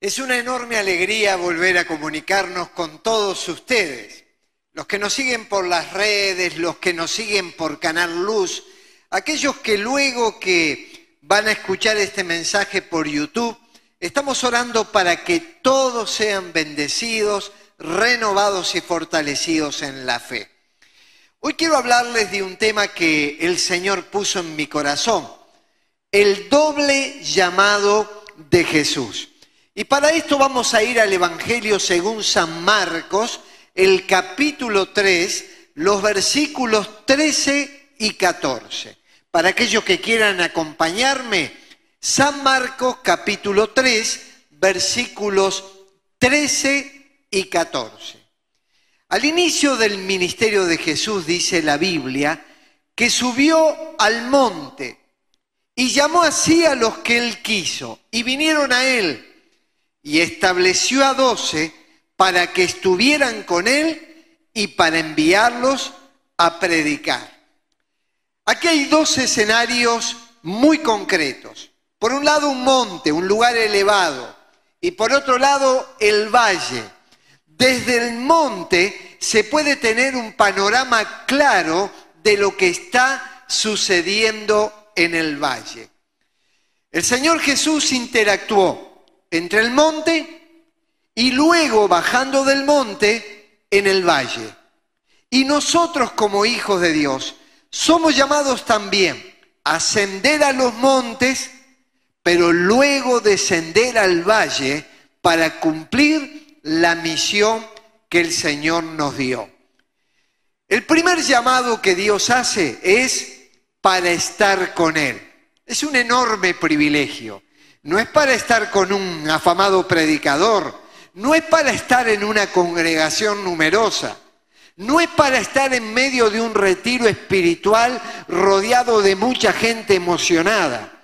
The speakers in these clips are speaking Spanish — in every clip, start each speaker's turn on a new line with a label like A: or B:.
A: Es una enorme alegría volver a comunicarnos con todos ustedes, los que nos siguen por las redes, los que nos siguen por Canal Luz, aquellos que luego que van a escuchar este mensaje por YouTube, estamos orando para que todos sean bendecidos, renovados y fortalecidos en la fe. Hoy quiero hablarles de un tema que el Señor puso en mi corazón, el doble llamado de Jesús. Y para esto vamos a ir al Evangelio según San Marcos, el capítulo 3, los versículos 13 y 14. Para aquellos que quieran acompañarme, San Marcos capítulo 3, versículos 13 y 14. Al inicio del ministerio de Jesús dice la Biblia que subió al monte y llamó así a los que él quiso y vinieron a él y estableció a doce para que estuvieran con él y para enviarlos a predicar. Aquí hay dos escenarios muy concretos. Por un lado un monte, un lugar elevado, y por otro lado el valle. Desde el monte se puede tener un panorama claro de lo que está sucediendo en el valle. El Señor Jesús interactuó entre el monte y luego bajando del monte en el valle. Y nosotros como hijos de Dios somos llamados también a ascender a los montes, pero luego descender al valle para cumplir la misión que el Señor nos dio. El primer llamado que Dios hace es para estar con Él. Es un enorme privilegio no es para estar con un afamado predicador, no es para estar en una congregación numerosa, no es para estar en medio de un retiro espiritual rodeado de mucha gente emocionada,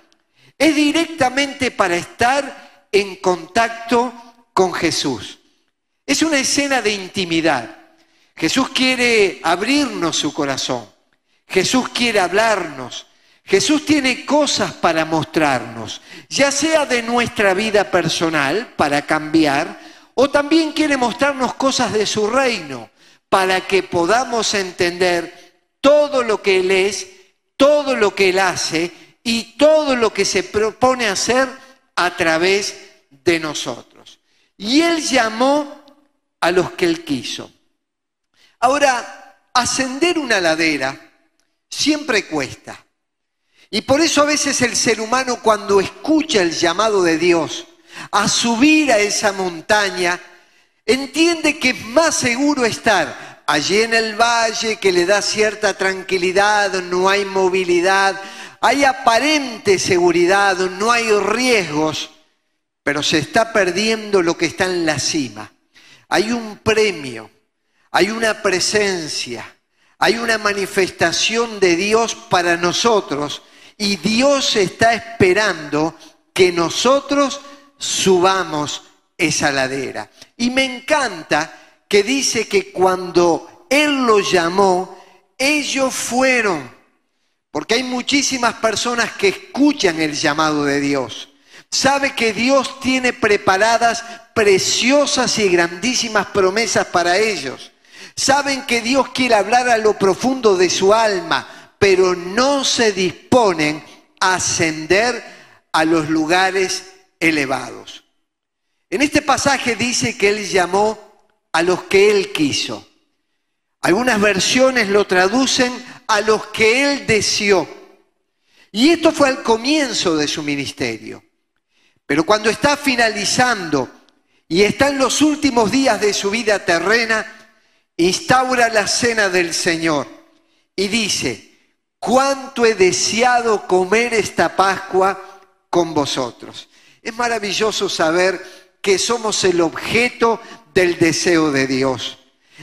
A: es directamente para estar en contacto con Jesús. Es una escena de intimidad. Jesús quiere abrirnos su corazón. Jesús quiere hablarnos. Jesús tiene cosas para mostrarnos, ya sea de nuestra vida personal para cambiar, o también quiere mostrarnos cosas de su reino para que podamos entender todo lo que Él es, todo lo que Él hace y todo lo que se propone hacer a través de nosotros. Y Él llamó a los que Él quiso. Ahora, ascender una ladera siempre cuesta. Y por eso a veces el ser humano cuando escucha el llamado de Dios a subir a esa montaña, entiende que es más seguro estar allí en el valle que le da cierta tranquilidad, no hay movilidad, hay aparente seguridad, no hay riesgos, pero se está perdiendo lo que está en la cima. Hay un premio, hay una presencia, hay una manifestación de Dios para nosotros y Dios está esperando que nosotros subamos esa ladera. Y me encanta que dice que cuando Él los llamó, ellos fueron. Porque hay muchísimas personas que escuchan el llamado de Dios. Sabe que Dios tiene preparadas preciosas y grandísimas promesas para ellos. Saben que Dios quiere hablar a lo profundo de su alma, pero no se disponen a ascender a los lugares elevados. En este pasaje dice que Él llamó a los que Él quiso. Algunas versiones lo traducen a los que Él deseó. Y esto fue al comienzo de su ministerio. Pero cuando está finalizando y está en los últimos días de su vida terrena, instaura la cena del Señor y dice, cuánto he deseado comer esta Pascua con vosotros. Es maravilloso saber que somos el objeto del deseo de Dios.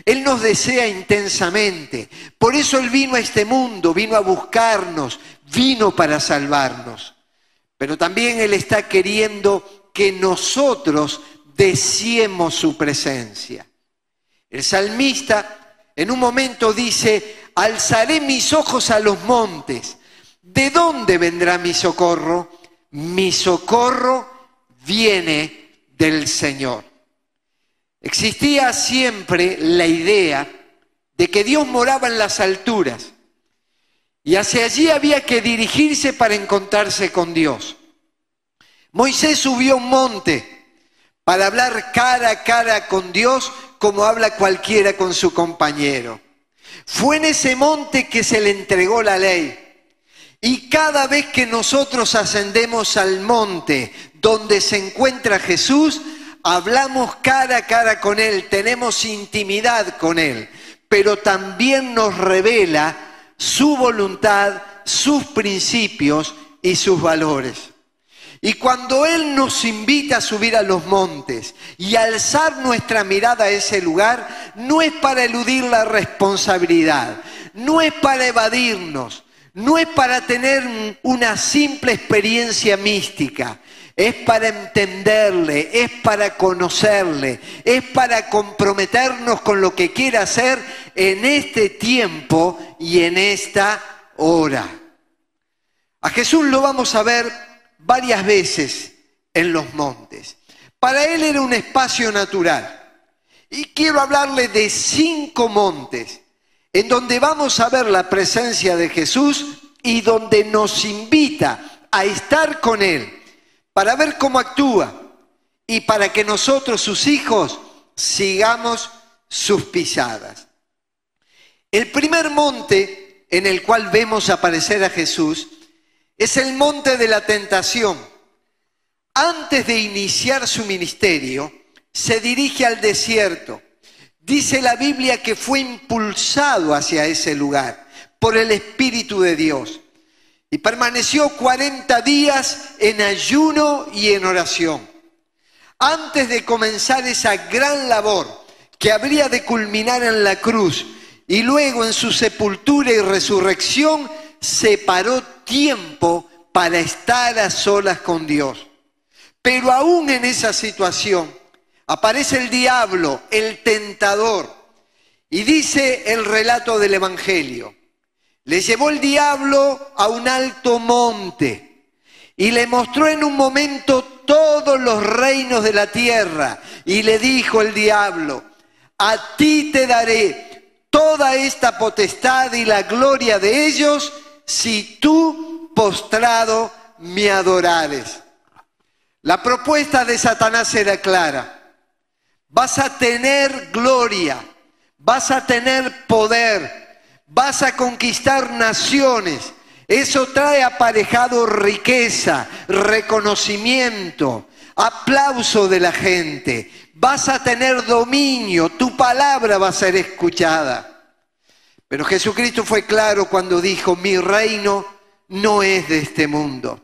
A: Él nos desea intensamente. Por eso Él vino a este mundo, vino a buscarnos, vino para salvarnos. Pero también Él está queriendo que nosotros deseemos su presencia. El salmista en un momento dice, alzaré mis ojos a los montes. ¿De dónde vendrá mi socorro? Mi socorro viene del Señor. Existía siempre la idea de que Dios moraba en las alturas y hacia allí había que dirigirse para encontrarse con Dios. Moisés subió un monte para hablar cara a cara con Dios como habla cualquiera con su compañero. Fue en ese monte que se le entregó la ley. Y cada vez que nosotros ascendemos al monte donde se encuentra Jesús, hablamos cara a cara con Él, tenemos intimidad con Él, pero también nos revela su voluntad, sus principios y sus valores. Y cuando Él nos invita a subir a los montes y alzar nuestra mirada a ese lugar, no es para eludir la responsabilidad, no es para evadirnos, no es para tener una simple experiencia mística, es para entenderle, es para conocerle, es para comprometernos con lo que quiere hacer en este tiempo y en esta hora. A Jesús lo vamos a ver varias veces en los montes. Para él era un espacio natural. Y quiero hablarle de cinco montes en donde vamos a ver la presencia de Jesús y donde nos invita a estar con Él para ver cómo actúa y para que nosotros, sus hijos, sigamos sus pisadas. El primer monte en el cual vemos aparecer a Jesús es el monte de la tentación. Antes de iniciar su ministerio, se dirige al desierto. Dice la Biblia que fue impulsado hacia ese lugar por el Espíritu de Dios. Y permaneció 40 días en ayuno y en oración. Antes de comenzar esa gran labor que habría de culminar en la cruz y luego en su sepultura y resurrección, separó tiempo para estar a solas con Dios. Pero aún en esa situación aparece el diablo, el tentador, y dice el relato del Evangelio, le llevó el diablo a un alto monte y le mostró en un momento todos los reinos de la tierra y le dijo el diablo, a ti te daré toda esta potestad y la gloria de ellos si tú postrado me adorares. La propuesta de Satanás era clara. Vas a tener gloria, vas a tener poder, vas a conquistar naciones. Eso trae aparejado riqueza, reconocimiento, aplauso de la gente. Vas a tener dominio, tu palabra va a ser escuchada. Pero Jesucristo fue claro cuando dijo, mi reino no es de este mundo.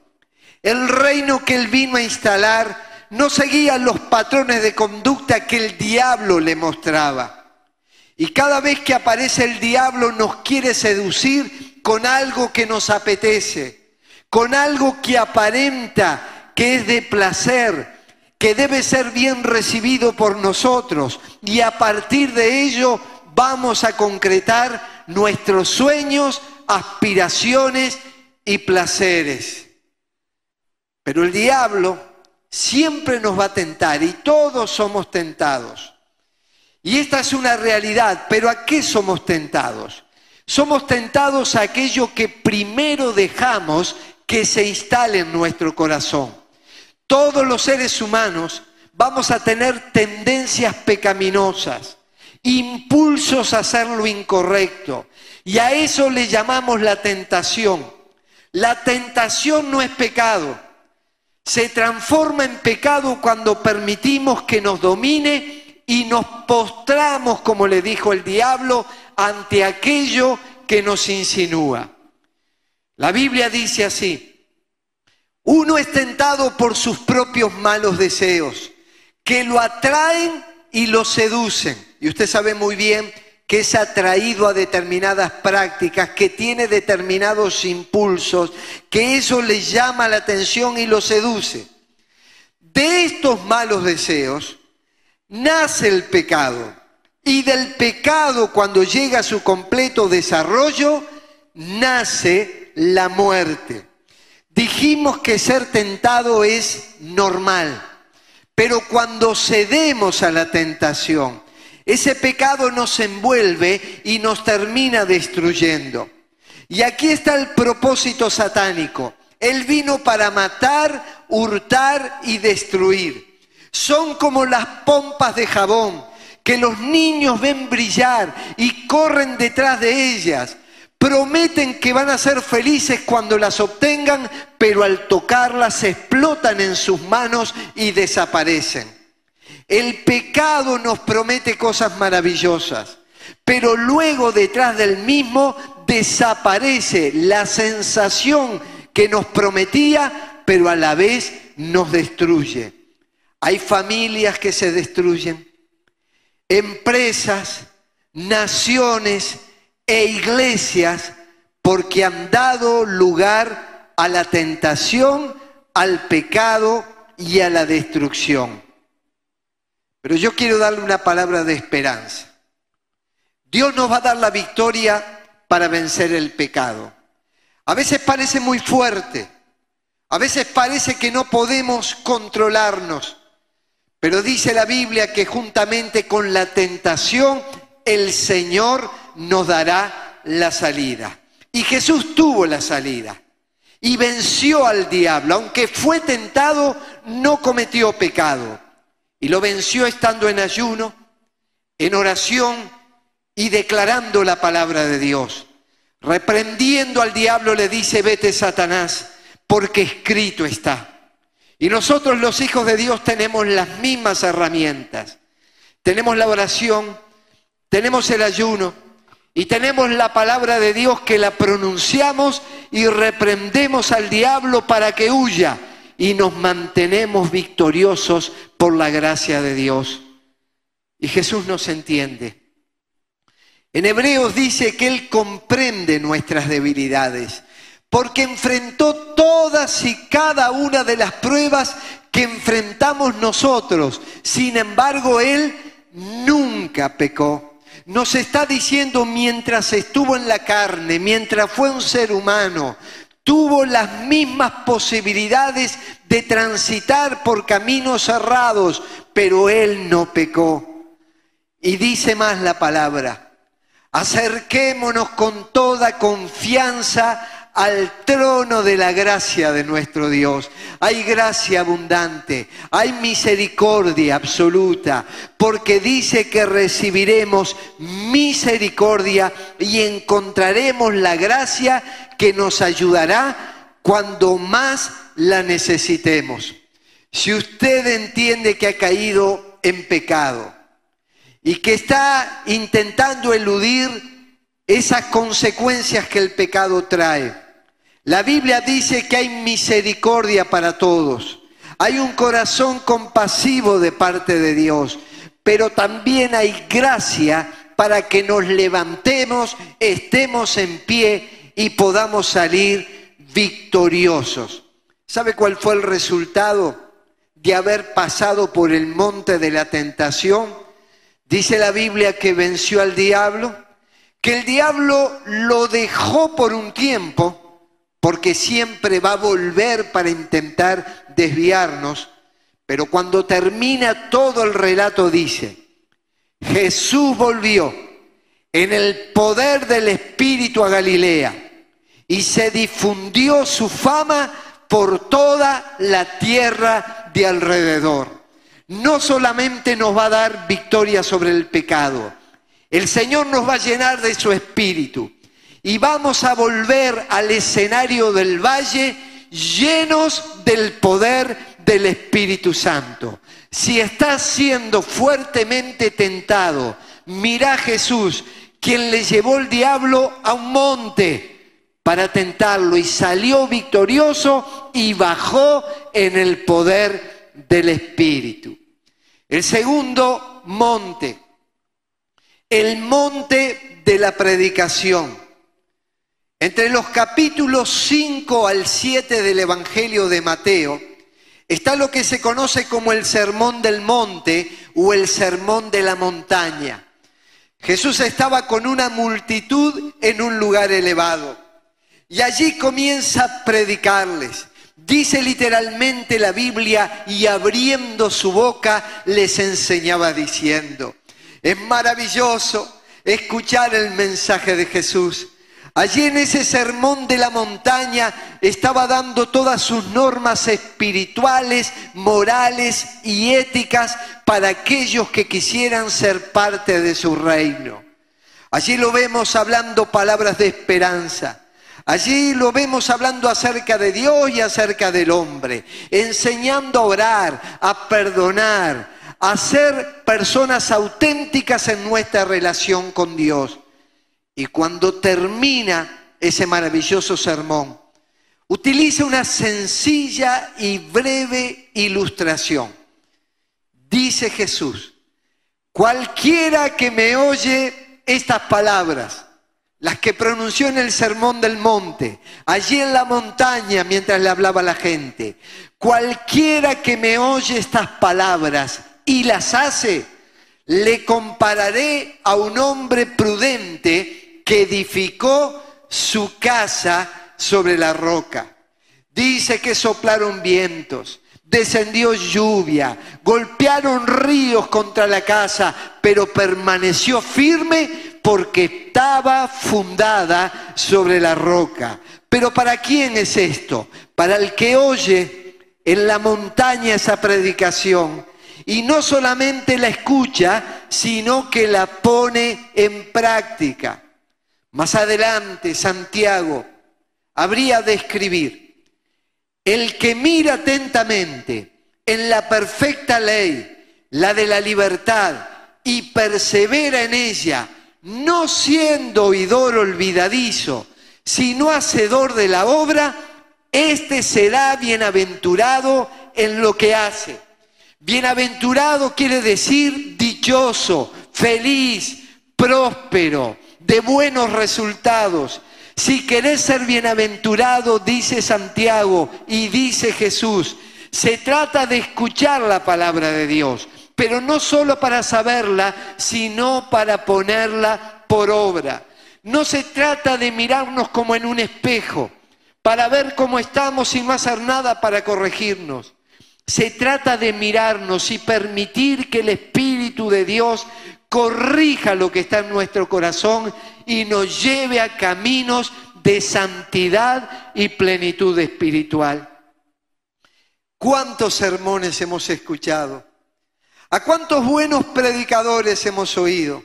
A: El reino que él vino a instalar no seguía los patrones de conducta que el diablo le mostraba. Y cada vez que aparece el diablo nos quiere seducir con algo que nos apetece, con algo que aparenta que es de placer, que debe ser bien recibido por nosotros. Y a partir de ello vamos a concretar nuestros sueños, aspiraciones y placeres. Pero el diablo siempre nos va a tentar y todos somos tentados. Y esta es una realidad, pero ¿a qué somos tentados? Somos tentados a aquello que primero dejamos que se instale en nuestro corazón. Todos los seres humanos vamos a tener tendencias pecaminosas, impulsos a hacer lo incorrecto, y a eso le llamamos la tentación. La tentación no es pecado, se transforma en pecado cuando permitimos que nos domine y nos postramos, como le dijo el diablo, ante aquello que nos insinúa. La Biblia dice así, uno es tentado por sus propios malos deseos, que lo atraen y lo seducen. Y usted sabe muy bien que es atraído a determinadas prácticas, que tiene determinados impulsos, que eso le llama la atención y lo seduce. De estos malos deseos nace el pecado. Y del pecado, cuando llega a su completo desarrollo, nace la muerte. Dijimos que ser tentado es normal, Pero cuando cedemos a la tentación, ese pecado nos envuelve y nos termina destruyendo. Y aquí está el propósito satánico. Él vino para matar, hurtar y destruir. Son como las pompas de jabón que los niños ven brillar y corren detrás de ellas. Prometen que van a ser felices cuando las obtengan, pero al tocarlas explotan en sus manos y desaparecen. El pecado nos promete cosas maravillosas, pero luego detrás del mismo desaparece la sensación que nos prometía, pero a la vez nos destruye. Hay familias que se destruyen, empresas, naciones e iglesias porque han dado lugar a la tentación, al pecado y a la destrucción. Pero yo quiero darle una palabra de esperanza. Dios nos va a dar la victoria para vencer el pecado. A veces parece muy fuerte, a veces parece que no podemos controlarnos, pero dice la Biblia que juntamente con la tentación el Señor nos dará la salida. Y Jesús tuvo la salida y venció al diablo. Aunque fue tentado, no cometió pecado. Y lo venció estando en ayuno, en oración y declarando la palabra de Dios. Reprendiendo al diablo le dice, vete Satanás, porque escrito está. Y nosotros los hijos de Dios tenemos las mismas herramientas. Tenemos la oración, tenemos el ayuno y tenemos la palabra de Dios que la pronunciamos y reprendemos al diablo para que huya y nos mantenemos victoriosos por la gracia de Dios. Y Jesús nos entiende. En Hebreos dice que Él comprende nuestras debilidades, porque enfrentó todas y cada una de las pruebas que enfrentamos nosotros. Sin embargo, Él nunca pecó. Nos está diciendo mientras estuvo en la carne, mientras fue un ser humano, tuvo las mismas posibilidades de transitar por caminos cerrados, pero él no pecó. Y dice más la palabra, acerquémonos con toda confianza al trono de la gracia de nuestro Dios. Hay gracia abundante, hay misericordia absoluta, porque dice que recibiremos misericordia y encontraremos la gracia que nos ayudará cuando más la necesitemos. Si usted entiende que ha caído en pecado y que está intentando eludir esas consecuencias que el pecado trae, la Biblia dice que hay misericordia para todos. Hay un corazón compasivo de parte de Dios, pero también hay gracia para que nos levantemos, estemos en pie y podamos salir victoriosos. ¿Sabe cuál fue el resultado de haber pasado por el monte de la tentación? Dice la Biblia que venció al diablo, que el diablo lo dejó por un tiempo, porque siempre va a volver para intentar desviarnos, pero cuando termina todo el relato dice, Jesús volvió en el poder del Espíritu a Galilea y se difundió su fama por toda la tierra de alrededor. No solamente nos va a dar victoria sobre el pecado, el Señor nos va a llenar de su Espíritu y vamos a volver al escenario del valle llenos del poder del Espíritu Santo. Si estás siendo fuertemente tentado, mira a Jesús, quien le llevó el diablo a un monte para tentarlo y salió victorioso y bajó en el poder del Espíritu. El segundo monte, el monte de la predicación. Entre los capítulos 5 al 7 del Evangelio de Mateo está lo que se conoce como el Sermón del Monte o el Sermón de la Montaña. Jesús estaba con una multitud en un lugar elevado y allí comienza a predicarles. Dice literalmente la Biblia, y abriendo su boca les enseñaba diciendo, es maravilloso escuchar el mensaje de Jesús. Allí en ese sermón de la montaña estaba dando todas sus normas espirituales, morales y éticas para aquellos que quisieran ser parte de su reino. Allí lo vemos hablando palabras de esperanza. Allí lo vemos hablando acerca de Dios y acerca del hombre, enseñando a orar, a perdonar, a ser personas auténticas en nuestra relación con Dios. Y cuando termina ese maravilloso sermón, utiliza una sencilla y breve ilustración. Dice Jesús, cualquiera que me oye estas palabras, las que pronunció en el Sermón del Monte, allí en la montaña mientras le hablaba a la gente, cualquiera que me oye estas palabras y las hace, le compararé a un hombre prudente que edificó su casa sobre la roca. Dice que soplaron vientos, descendió lluvia, golpearon ríos contra la casa, pero permaneció firme porque estaba fundada sobre la roca. Pero ¿para quién es esto? Para el que oye en la montaña esa predicación y no solamente la escucha, sino que la pone en práctica. Más adelante, Santiago habría de escribir, el que mira atentamente en la perfecta ley, la de la libertad, y persevera en ella, no siendo oidor olvidadizo, sino hacedor de la obra, éste será bienaventurado en lo que hace. Bienaventurado quiere decir dichoso, feliz, próspero de buenos resultados. Si querés ser bienaventurado, dice Santiago y dice Jesús, se trata de escuchar la palabra de Dios, pero no solo para saberla, sino para ponerla por obra. No se trata de mirarnos como en un espejo, para ver cómo estamos sin no hacer nada para corregirnos. Se trata de mirarnos y permitir que el Espíritu de Dios corrija lo que está en nuestro corazón y nos lleve a caminos de santidad y plenitud espiritual. ¿Cuántos sermones hemos escuchado? ¿A cuántos buenos predicadores hemos oído?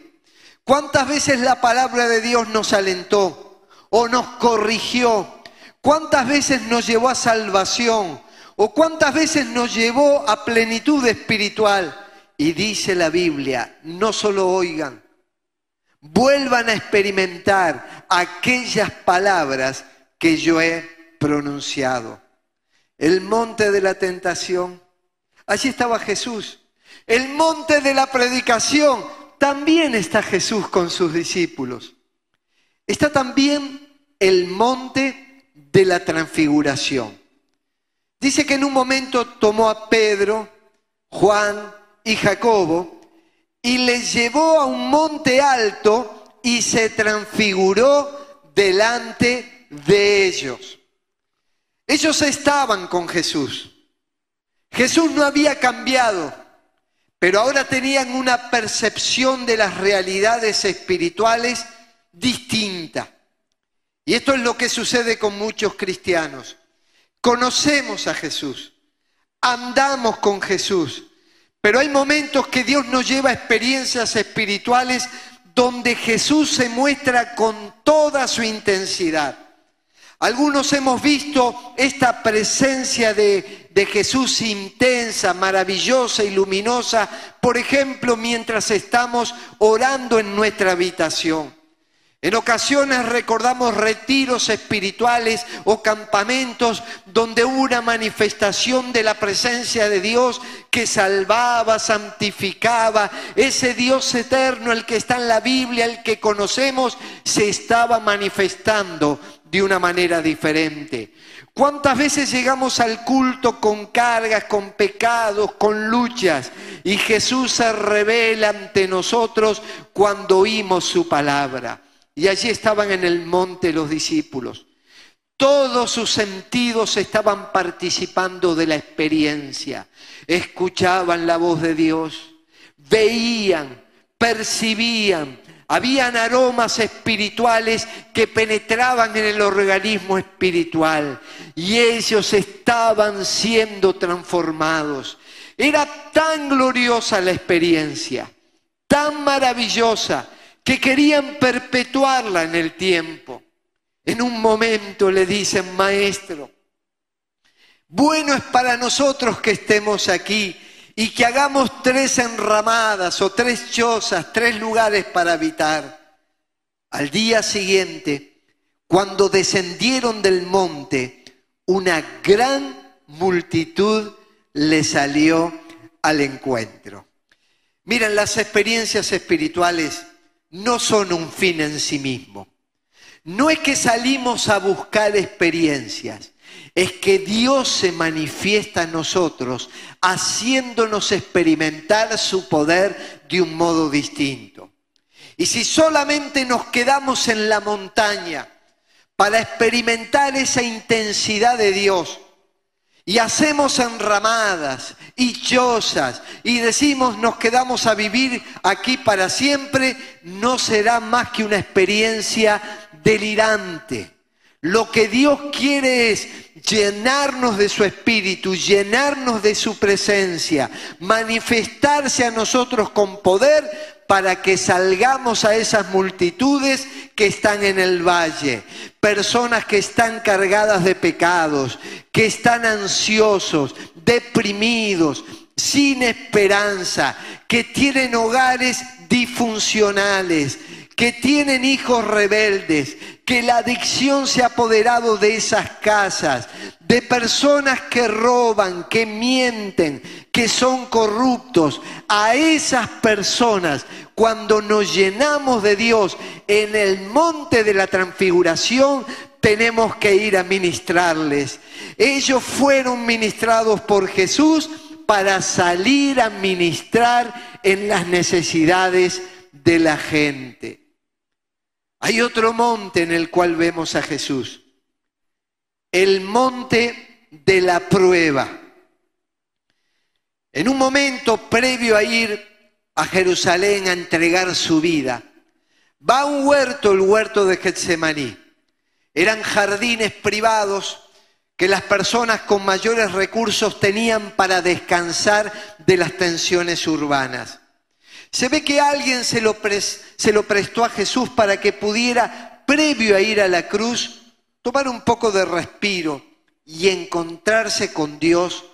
A: ¿Cuántas veces la palabra de Dios nos alentó o nos corrigió? ¿Cuántas veces nos llevó a salvación? ¿O cuántas veces nos llevó a plenitud espiritual? Y dice la Biblia, no solo oigan, vuelvan a experimentar aquellas palabras que yo he pronunciado. El monte de la tentación, allí estaba Jesús. El monte de la predicación, también está Jesús con sus discípulos. Está también el monte de la transfiguración. Dice que en un momento tomó a Pedro, Juan, y Jacobo y les llevó a un monte alto y se transfiguró delante de ellos. Ellos estaban con Jesús. Jesús no había cambiado, pero ahora tenían una percepción de las realidades espirituales distinta. Y esto es lo que sucede con muchos cristianos. Conocemos a Jesús, andamos con Jesús, pero hay momentos que Dios nos lleva a experiencias espirituales donde Jesús se muestra con toda su intensidad. Algunos hemos visto esta presencia de, de, Jesús intensa, maravillosa y luminosa, por ejemplo, mientras estamos orando en nuestra habitación. En ocasiones recordamos retiros espirituales o campamentos donde hubo una manifestación de la presencia de Dios que salvaba, santificaba. Ese Dios eterno, el que está en la Biblia, el que conocemos, se estaba manifestando de una manera diferente. ¿Cuántas veces llegamos al culto con cargas, con pecados, con luchas? Y Jesús se revela ante nosotros cuando oímos su palabra. Y allí estaban en el monte los discípulos. todos sus sentidos estaban participando de la experiencia. Escuchaban la voz de Dios, veían, percibían, habían aromas espirituales que penetraban en el organismo espiritual y ellos estaban siendo transformados. Era tan gloriosa la experiencia, tan maravillosa, que querían perpetuarla en el tiempo. En un momento le dicen, maestro, bueno es para nosotros que estemos aquí y que hagamos tres enramadas o tres chozas, tres lugares para habitar. Al día siguiente, cuando descendieron del monte, una gran multitud le salió al encuentro. Miren, las experiencias espirituales no son un fin en sí mismo. No es que salimos a buscar experiencias, es que Dios se manifiesta en nosotros haciéndonos experimentar su poder de un modo distinto. Y si solamente nos quedamos en la montaña para experimentar esa intensidad de Dios, y hacemos enramadas y chozas y decimos nos quedamos a vivir aquí para siempre, no será más que una experiencia delirante. Lo que Dios quiere es llenarnos de su espíritu, llenarnos de su presencia, manifestarse a nosotros con poder para que salgamos a esas multitudes que están en el valle, personas que están cargadas de pecados, que están ansiosos, deprimidos, sin esperanza, que tienen hogares disfuncionales, que tienen hijos rebeldes, que la adicción se ha apoderado de esas casas, de personas que roban, que mienten, que son corruptos. A esas personas, cuando nos llenamos de Dios en el monte de la transfiguración, tenemos que ir a ministrarles. Ellos fueron ministrados por Jesús para salir a ministrar en las necesidades de la gente. Hay otro monte en el cual vemos a Jesús, el monte de la prueba. En un momento previo a ir a Jerusalén a entregar su vida, va a un huerto, el huerto de Getsemaní. Eran jardines privados que las personas con mayores recursos tenían para descansar de las tensiones urbanas. Se ve que alguien se lo, se lo prestó a Jesús para que pudiera, previo a ir a la cruz, tomar un poco de respiro y encontrarse con Dios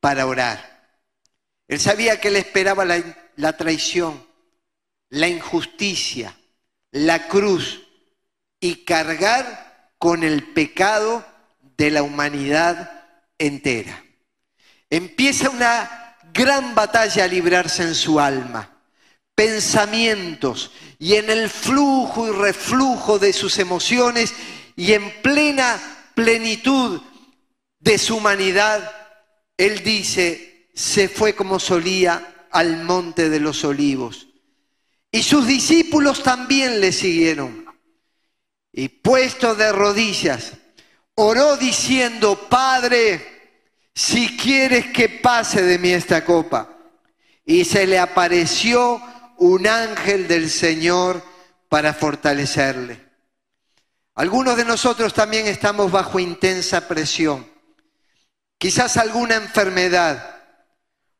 A: para orar. Él sabía que le esperaba la, la traición, la injusticia, la cruz y cargar con el pecado de la humanidad entera. Empieza una gran batalla a librarse en su alma pensamientos y en el flujo y reflujo de sus emociones y en plena plenitud de su humanidad, él dice, se fue como solía al monte de los olivos. Y sus discípulos también le siguieron. Y puesto de rodillas, oró diciendo, Padre, si quieres que pase de mí esta copa. Y se le apareció un ángel del Señor para fortalecerle. Algunos de nosotros también estamos bajo intensa presión. Quizás alguna enfermedad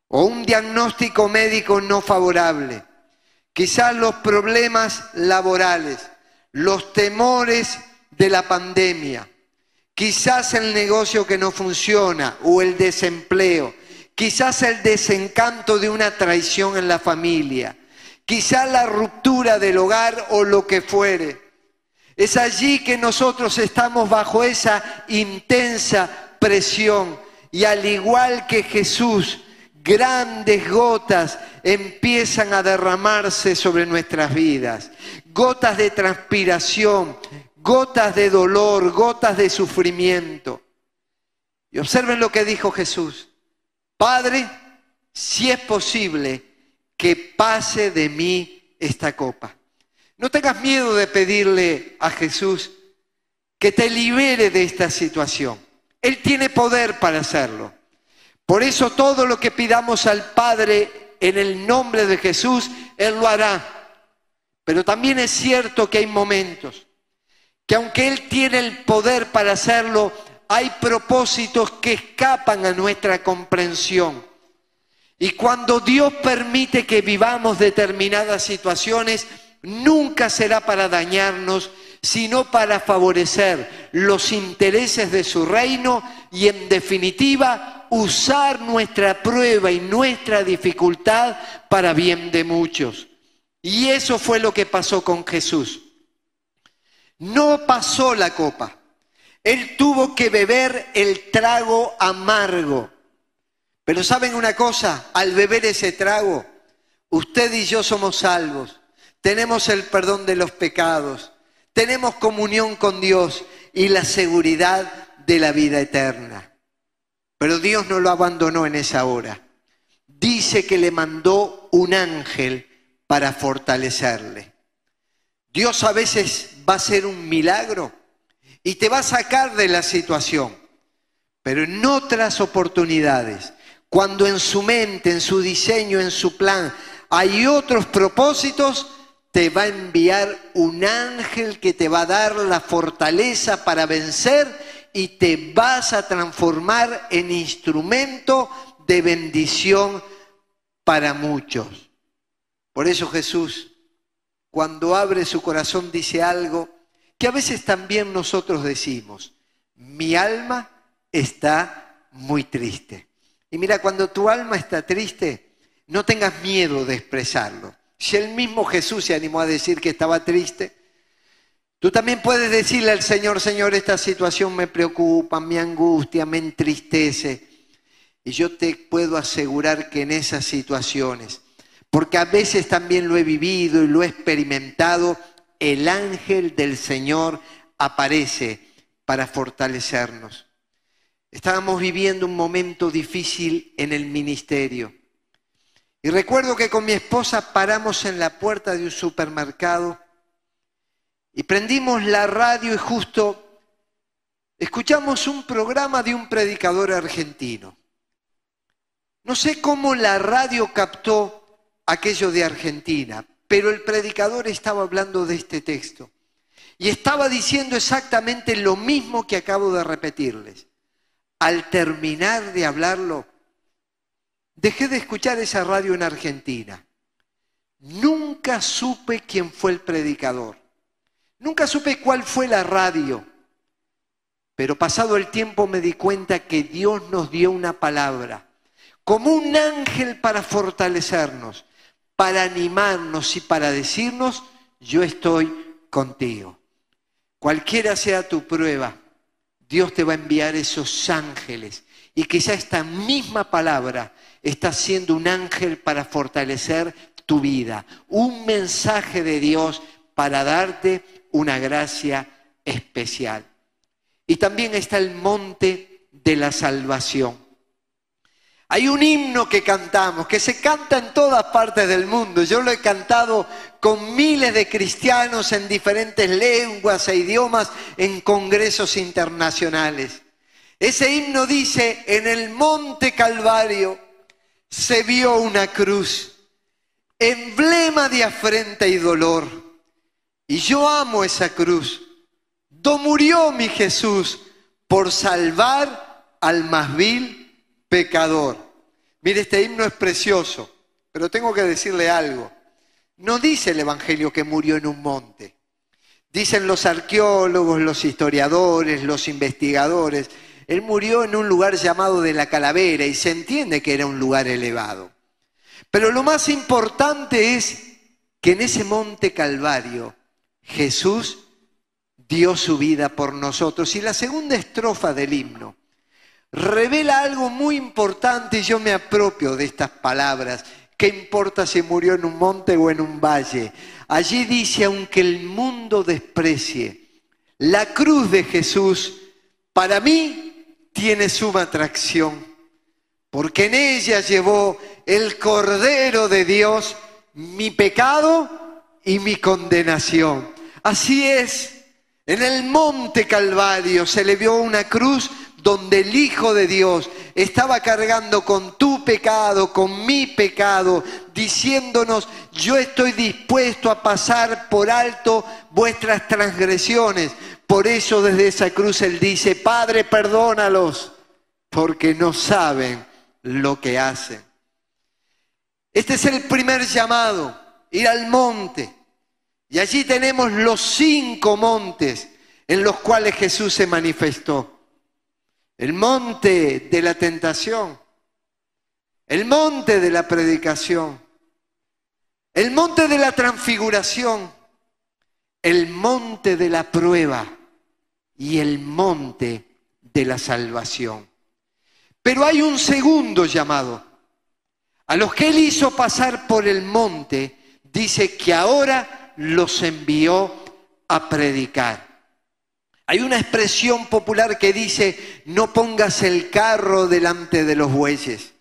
A: o un diagnóstico médico no favorable. Quizás los problemas laborales, los temores de la pandemia. Quizás el negocio que no funciona o el desempleo. Quizás el desencanto de una traición en la familia quizá la ruptura del hogar o lo que fuere. Es allí que nosotros estamos bajo esa intensa presión y al igual que Jesús, grandes gotas empiezan a derramarse sobre nuestras vidas. Gotas de transpiración, gotas de dolor, gotas de sufrimiento. Y observen lo que dijo Jesús. Padre, si es posible, que pase de mí esta copa. No tengas miedo de pedirle a Jesús que te libere de esta situación. Él tiene poder para hacerlo. Por eso todo lo que pidamos al Padre en el nombre de Jesús, Él lo hará. Pero también es cierto que hay momentos que aunque Él tiene el poder para hacerlo, hay propósitos que escapan a nuestra comprensión. Y cuando Dios permite que vivamos determinadas situaciones, nunca será para dañarnos, sino para favorecer los intereses de su reino y en definitiva usar nuestra prueba y nuestra dificultad para bien de muchos. Y eso fue lo que pasó con Jesús. No pasó la copa. Él tuvo que beber el trago amargo. Pero saben una cosa, al beber ese trago, usted y yo somos salvos, tenemos el perdón de los pecados, tenemos comunión con Dios y la seguridad de la vida eterna. Pero Dios no lo abandonó en esa hora. Dice que le mandó un ángel para fortalecerle. Dios a veces va a hacer un milagro y te va a sacar de la situación. Pero en otras oportunidades, cuando en su mente, en su diseño, en su plan, hay otros propósitos, te va a enviar un ángel que te va a dar la fortaleza para vencer y te vas a transformar en instrumento de bendición para muchos. Por eso Jesús, cuando abre su corazón, dice algo que a veces también nosotros decimos, mi alma está muy triste. Y mira, cuando tu alma está triste, no tengas miedo de expresarlo. Si el mismo Jesús se animó a decir que estaba triste, tú también puedes decirle al Señor, Señor, esta situación me preocupa, me angustia, me entristece. Y yo te puedo asegurar que en esas situaciones, porque a veces también lo he vivido y lo he experimentado, el ángel del Señor aparece para fortalecernos. Estábamos viviendo un momento difícil en el ministerio. Y recuerdo que con mi esposa paramos en la puerta de un supermercado y prendimos la radio y justo escuchamos un programa de un predicador argentino. No sé cómo la radio captó aquello de Argentina, pero el predicador estaba hablando de este texto y estaba diciendo exactamente lo mismo que acabo de repetirles. Al terminar de hablarlo, dejé de escuchar esa radio en Argentina. Nunca supe quién fue el predicador. Nunca supe cuál fue la radio. Pero pasado el tiempo me di cuenta que Dios nos dio una palabra, como un ángel para fortalecernos para animarnos y para decirnos, yo estoy contigo. Cualquiera sea tu prueba, Dios te va a enviar esos ángeles. Y quizá esta misma palabra está siendo un ángel para fortalecer tu vida, un mensaje de Dios para darte una gracia especial. Y también está el monte de la salvación. Hay un himno que cantamos, que se canta en todas partes del mundo. Yo lo he cantado con miles de cristianos en diferentes lenguas e idiomas en congresos internacionales. Ese himno dice, en el monte Calvario se vio una cruz, emblema de afrenta y dolor. Y yo amo esa cruz. Do murió mi Jesús por salvar al más vil pecador. Mire, este himno es precioso, pero tengo que decirle algo. No dice el Evangelio que murió en un monte. Dicen los arqueólogos, los historiadores, los investigadores. Él murió en un lugar llamado de la Calavera y se entiende que era un lugar elevado. Pero lo más importante es que en ese monte Calvario Jesús dio su vida por nosotros. Y la segunda estrofa del himno revela algo muy importante y yo me apropio de estas palabras. ¿Qué importa si murió en un monte o en un valle? Allí dice, aunque el mundo desprecie, la cruz de Jesús para mí tiene suma atracción, porque en ella llevó el Cordero de Dios mi pecado y mi condenación. Así es, En el monte Calvario se le vio una cruz donde el Hijo de Dios estaba cargando con tu pecado, con mi pecado, diciéndonos, yo estoy dispuesto a pasar por alto vuestras transgresiones. Por eso desde esa cruz Él dice, Padre, perdónalos, porque no saben lo que hacen. Este es el primer llamado, ir al monte. Y allí tenemos los cinco montes en los cuales Jesús se manifestó el monte de la tentación, el monte de la predicación, el monte de la transfiguración, el monte de la prueba y el monte de la salvación. Pero hay un segundo llamado. A los que él hizo pasar por el monte, dice que ahora los envió a predicar. Hay una expresión popular que dice, no pongas el carro delante de los bueyes.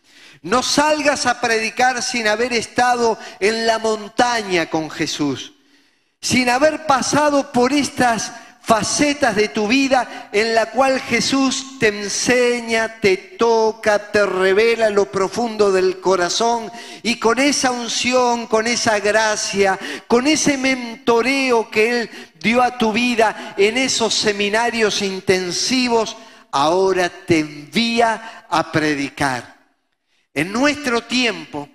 A: No salgas a predicar sin haber estado en la montaña con Jesús, sin haber pasado por estas facetas de tu vida en la cual Jesús te enseña, te toca, te revela lo profundo del corazón y con esa unción, con esa gracia, con ese mentoreo que Él dio a tu vida en esos seminarios intensivos, ahora te envía a predicar. En nuestro tiempo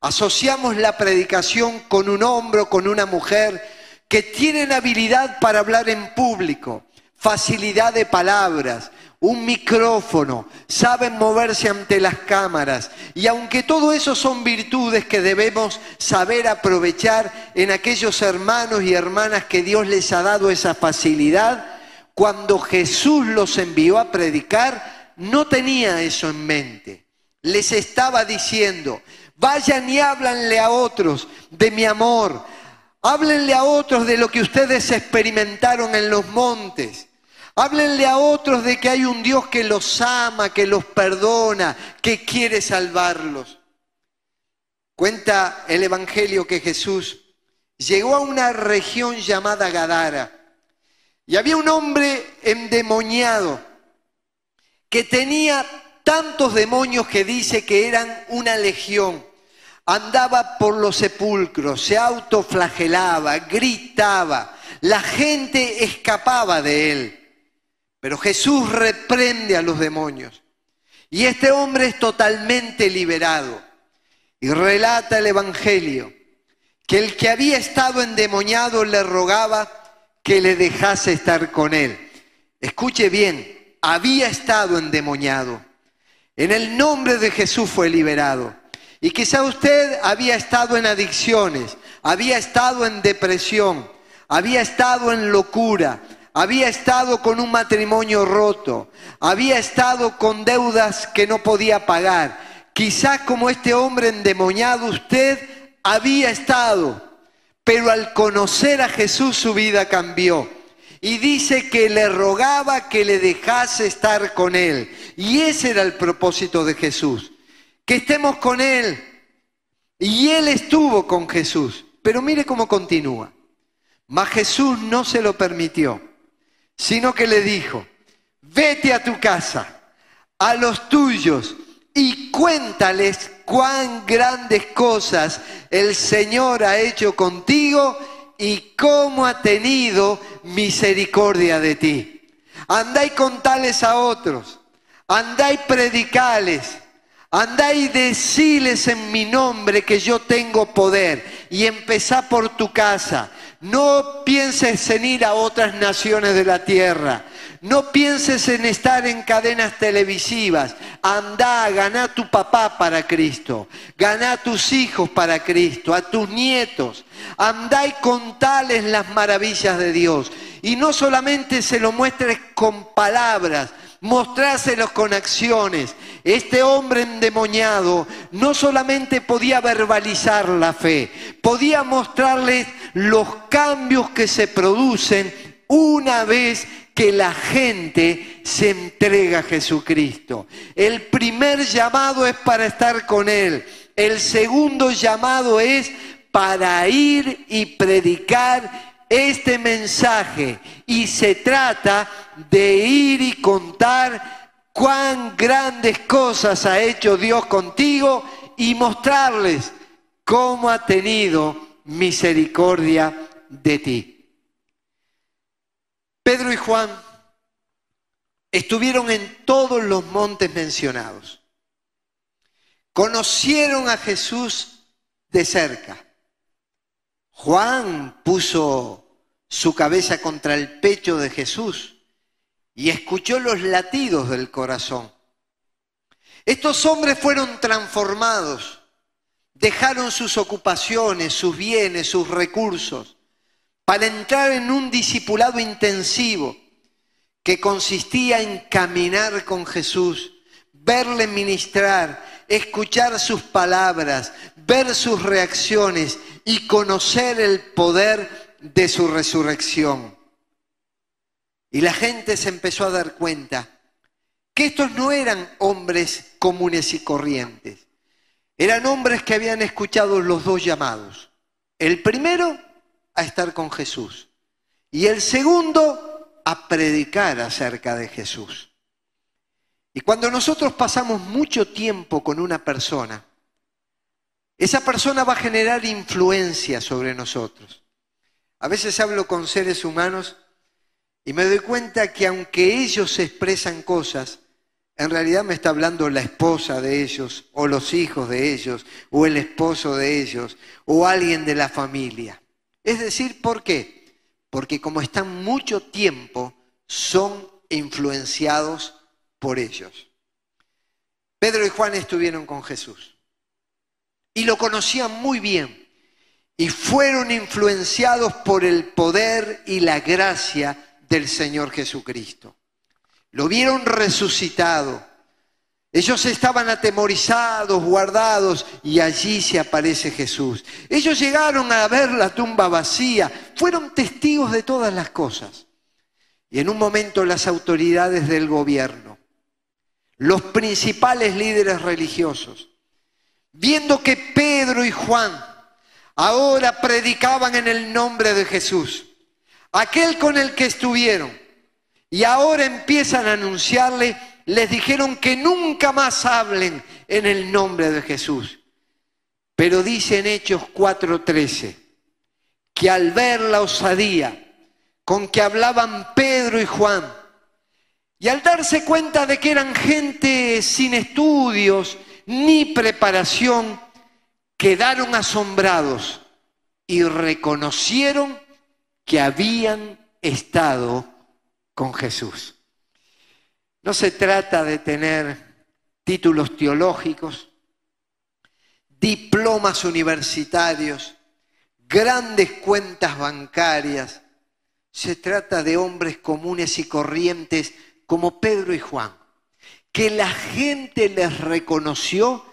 A: asociamos la predicación con un hombre o con una mujer, que tienen habilidad para hablar en público, facilidad de palabras, un micrófono, saben moverse ante las cámaras. Y aunque todo eso son virtudes que debemos saber aprovechar en aquellos hermanos y hermanas que Dios les ha dado esa facilidad, cuando Jesús los envió a predicar, no tenía eso en mente. Les estaba diciendo, vayan y háblanle a otros de mi amor, Háblenle a otros de lo que ustedes experimentaron en los montes. Háblenle a otros de que hay un Dios que los ama, que los perdona, que quiere salvarlos. Cuenta el Evangelio que Jesús llegó a una región llamada Gadara y había un hombre endemoniado que tenía tantos demonios que dice que eran una legión andaba por los sepulcros, se autoflagelaba, gritaba, la gente escapaba de él. Pero Jesús reprende a los demonios. Y este hombre es totalmente liberado. Y relata el Evangelio que el que había estado endemoniado le rogaba que le dejase estar con él. Escuche bien, había estado endemoniado. En el nombre de Jesús fue liberado. Y quizá usted había estado en adicciones, había estado en depresión, había estado en locura, había estado con un matrimonio roto, había estado con deudas que no podía pagar. Quizás como este hombre endemoniado usted había estado, pero al conocer a Jesús su vida cambió. Y dice que le rogaba que le dejase estar con él. Y ese era el propósito de Jesús que estemos con Él. Y Él estuvo con Jesús. Pero mire cómo continúa. Mas Jesús no se lo permitió, sino que le dijo, vete a tu casa, a los tuyos, y cuéntales cuán grandes cosas el Señor ha hecho contigo y cómo ha tenido misericordia de ti. Andá y contales a otros, andá y predicales Andá y deciles en mi nombre que yo tengo poder y empezá por tu casa. No pienses en ir a otras naciones de la tierra. No pienses en estar en cadenas televisivas. Andá, ganá tu papá para Cristo. Ganá a tus hijos para Cristo, a tus nietos. Andá y contales las maravillas de Dios. Y no solamente se lo muestres con palabras, mostráselos con acciones. Este hombre endemoniado no solamente podía verbalizar la fe, podía mostrarles los cambios que se producen una vez que la gente se entrega a Jesucristo. El primer llamado es para estar con Él. El segundo llamado es para ir y predicar este mensaje y se trata de ir y contar cuán grandes cosas ha hecho Dios contigo y mostrarles cómo ha tenido misericordia de ti. Pedro y Juan estuvieron en todos los montes mencionados. Conocieron a Jesús de cerca. Juan puso su cabeza contra el pecho de Jesús y escuchó los latidos del corazón. Estos hombres fueron transformados, dejaron sus ocupaciones, sus bienes, sus recursos, para entrar en un discipulado intensivo que consistía en caminar con Jesús, verle ministrar, escuchar sus palabras, ver sus reacciones y conocer el poder de su resurrección. Y la gente se empezó a dar cuenta que estos no eran hombres comunes y corrientes, eran hombres que habían escuchado los dos llamados. El primero a estar con Jesús y el segundo a predicar acerca de Jesús. Y cuando nosotros pasamos mucho tiempo con una persona, esa persona va a generar influencia sobre nosotros. A veces hablo con seres humanos y me doy cuenta que aunque ellos expresan cosas, en realidad me está hablando la esposa de ellos, o los hijos de ellos, o el esposo de ellos, o alguien de la familia. Es decir, ¿por qué? Porque como están mucho tiempo, son influenciados por ellos. Pedro y Juan estuvieron con Jesús y lo conocían muy bien y fueron influenciados por el poder y la gracia del Señor Jesucristo. Lo vieron resucitado. Ellos estaban atemorizados, guardados, y allí se aparece Jesús. Ellos llegaron a ver la tumba vacía, fueron testigos de todas las cosas. Y en un momento las autoridades del gobierno, los principales líderes religiosos, viendo que Pedro y Juan ahora predicaban en el nombre de Jesús, aquel con el que estuvieron, y ahora empiezan a anunciarle, les dijeron que nunca más hablen en el nombre de Jesús. Pero dice en Hechos 4:13 que al ver la osadía con que hablaban Pedro y Juan, y al darse cuenta de que eran gente sin estudios, ni preparación, quedaron asombrados y reconocieron que habían estado con Jesús. No se trata de tener títulos teológicos, diplomas universitarios, grandes cuentas bancarias. Se trata de hombres comunes y corrientes como Pedro y Juan, que la gente les reconoció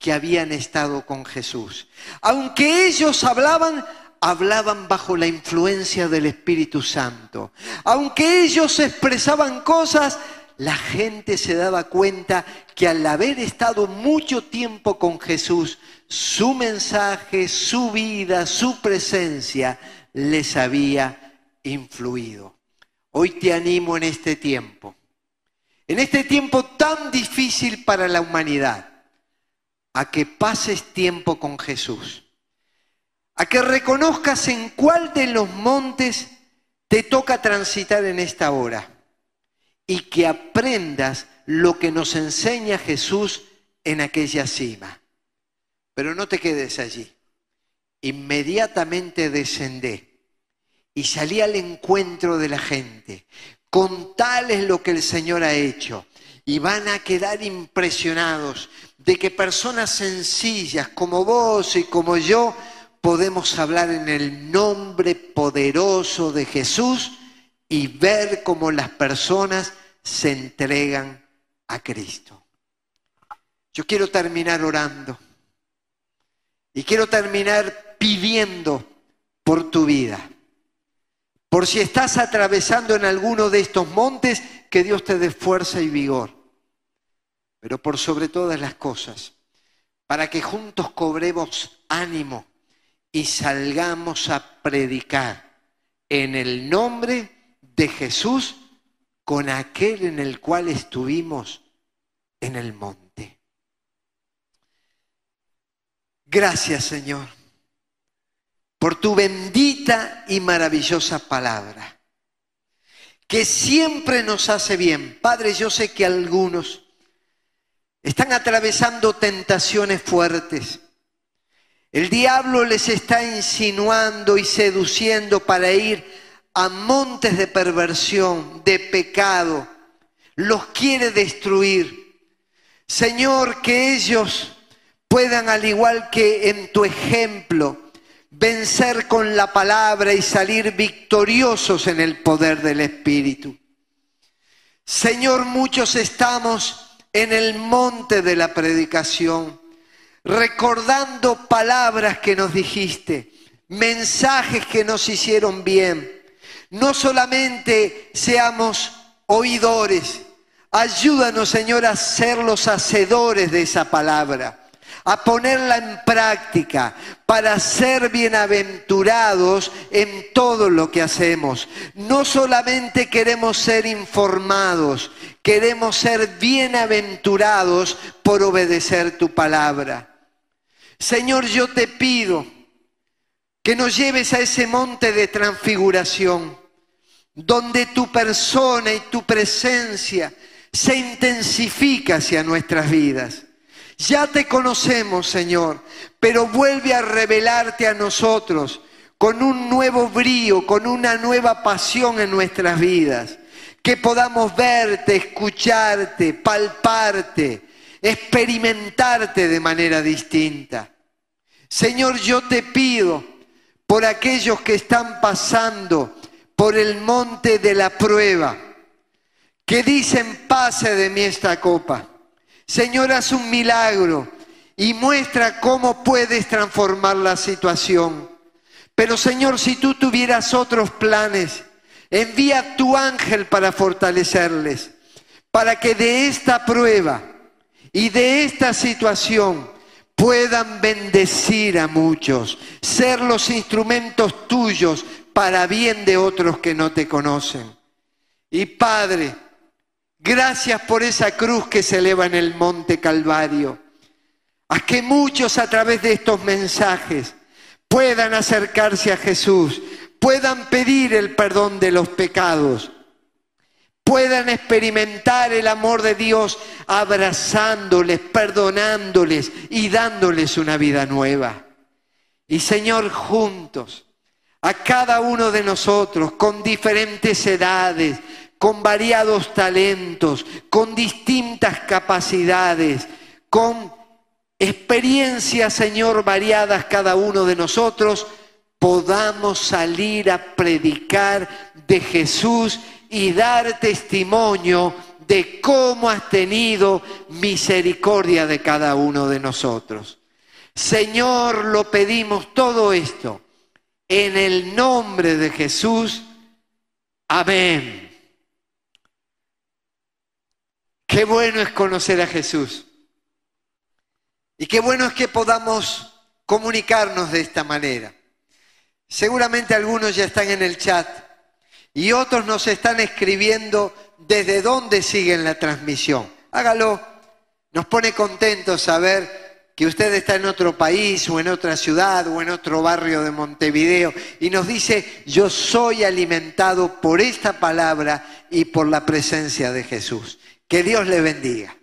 A: que habían estado con Jesús. Aunque ellos hablaban, hablaban bajo la influencia del Espíritu Santo. Aunque ellos expresaban cosas, la gente se daba cuenta que al haber estado mucho tiempo con Jesús, su mensaje, su vida, su presencia les había influido. Hoy te animo en este tiempo en este tiempo tan difícil para la humanidad, a que pases tiempo con Jesús, a que reconozcas en cuál de los montes te toca transitar en esta hora y que aprendas lo que nos enseña Jesús en aquella cima. Pero no te quedes allí. Inmediatamente descendé y salí al encuentro de la gente. Contales lo que el Señor ha hecho y van a quedar impresionados de que personas sencillas como vos y como yo podemos hablar en el nombre poderoso de Jesús y ver cómo las personas se entregan a Cristo. Yo quiero terminar orando y quiero terminar pidiendo por tu vida. Por si estás atravesando en alguno de estos montes, que Dios te dé fuerza y vigor. Pero por sobre todas las cosas, para que juntos cobremos ánimo y salgamos a predicar en el nombre de Jesús con aquel en el cual estuvimos en el monte. Gracias Señor por tu bendita y maravillosa palabra, que siempre nos hace bien. Padre, yo sé que algunos están atravesando tentaciones fuertes. El diablo les está insinuando y seduciendo para ir a montes de perversión, de pecado. Los quiere destruir. Señor, que ellos puedan, al igual que en tu ejemplo, vencer con la palabra y salir victoriosos en el poder del Espíritu. Señor, muchos estamos en el monte de la predicación, recordando palabras que nos dijiste, mensajes que nos hicieron bien. No solamente seamos oidores, ayúdanos Señor a ser los hacedores de esa palabra a ponerla en práctica para ser bienaventurados en todo lo que hacemos. No solamente queremos ser informados, queremos ser bienaventurados por obedecer tu palabra. Señor, yo te pido que nos lleves a ese monte de transfiguración, donde tu persona y tu presencia se intensifica hacia nuestras vidas. Ya te conocemos, Señor, pero vuelve a revelarte a nosotros con un nuevo brío, con una nueva pasión en nuestras vidas. Que podamos verte, escucharte, palparte, experimentarte de manera distinta. Señor, yo te pido por aquellos que están pasando por el monte de la prueba, que dicen, pase de mí esta copa. Señor, haz un milagro y muestra cómo puedes transformar la situación. Pero Señor, si tú tuvieras otros planes, envía tu ángel para fortalecerles, para que de esta prueba y de esta situación puedan bendecir a muchos, ser los instrumentos tuyos para bien de otros que no te conocen. Y Padre, Gracias por esa cruz que se eleva en el monte Calvario. A que muchos a través de estos mensajes puedan acercarse a Jesús, puedan pedir el perdón de los pecados, puedan experimentar el amor de Dios abrazándoles, perdonándoles y dándoles una vida nueva. Y Señor, juntos, a cada uno de nosotros, con diferentes edades, con variados talentos, con distintas capacidades, con experiencias, Señor, variadas cada uno de nosotros, podamos salir a predicar de Jesús y dar testimonio de cómo has tenido misericordia de cada uno de nosotros. Señor, lo pedimos todo esto en el nombre de Jesús. Amén. Qué bueno es conocer a Jesús. Y qué bueno es que podamos comunicarnos de esta manera. Seguramente algunos ya están en el chat y otros nos están escribiendo desde dónde siguen la transmisión. Hágalo. Nos pone contentos saber que usted está en otro país o en otra ciudad o en otro barrio de Montevideo y nos dice, yo soy alimentado por esta palabra y por la presencia de Jesús. Que Dios le bendiga.